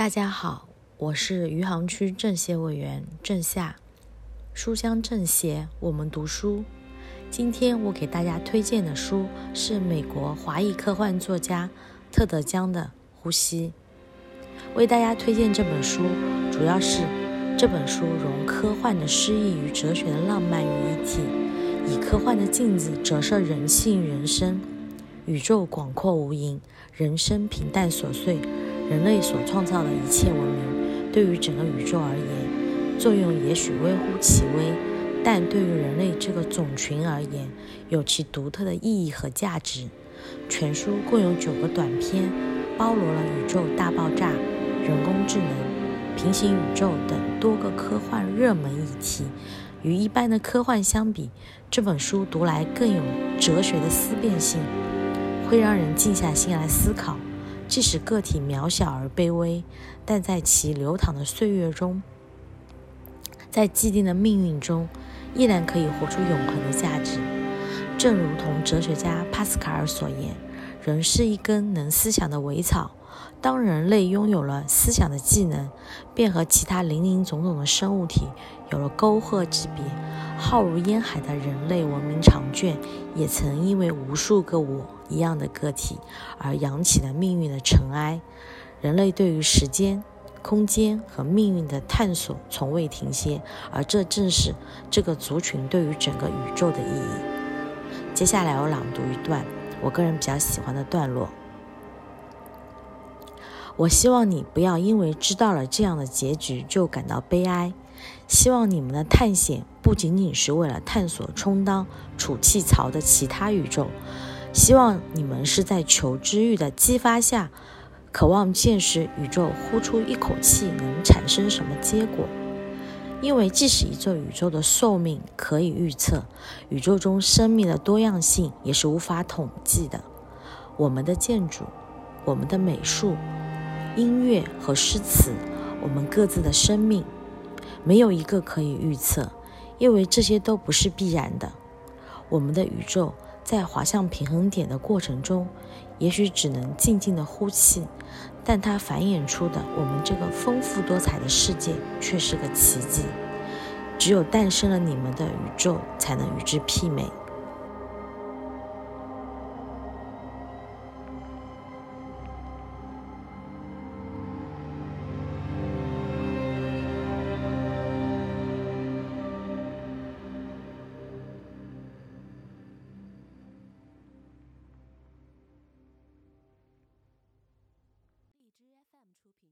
大家好，我是余杭区政协委员郑夏。书香政协，我们读书。今天我给大家推荐的书是美国华裔科幻作家特德·江的《呼吸》。为大家推荐这本书，主要是这本书融科幻的诗意与哲学的浪漫于一体，以科幻的镜子折射人性、人生。宇宙广阔无垠，人生平淡琐碎。人类所创造的一切文明，对于整个宇宙而言，作用也许微乎其微，但对于人类这个种群而言，有其独特的意义和价值。全书共有九个短篇，包罗了宇宙大爆炸、人工智能、平行宇宙等多个科幻热门议题。与一般的科幻相比，这本书读来更有哲学的思辨性，会让人静下心来思考。即使个体渺小而卑微，但在其流淌的岁月中，在既定的命运中，依然可以活出永恒的价值。正如同哲学家帕斯卡尔所言：“人是一根能思想的苇草。”当人类拥有了思想的技能，便和其他林林总总的生物体有了沟壑之别。浩如烟海的人类文明长卷，也曾因为无数个我一样的个体而扬起了命运的尘埃。人类对于时间、空间和命运的探索从未停歇，而这正是这个族群对于整个宇宙的意义。接下来我朗读一段我个人比较喜欢的段落。我希望你不要因为知道了这样的结局就感到悲哀。希望你们的探险不仅仅是为了探索充当储气槽的其他宇宙。希望你们是在求知欲的激发下，渴望见识宇宙呼出一口气能产生什么结果。因为即使一座宇宙的寿命可以预测，宇宙中生命的多样性也是无法统计的。我们的建筑，我们的美术。音乐和诗词，我们各自的生命，没有一个可以预测，因为这些都不是必然的。我们的宇宙在滑向平衡点的过程中，也许只能静静的呼气，但它繁衍出的我们这个丰富多彩的世界却是个奇迹。只有诞生了你们的宇宙，才能与之媲美。出品。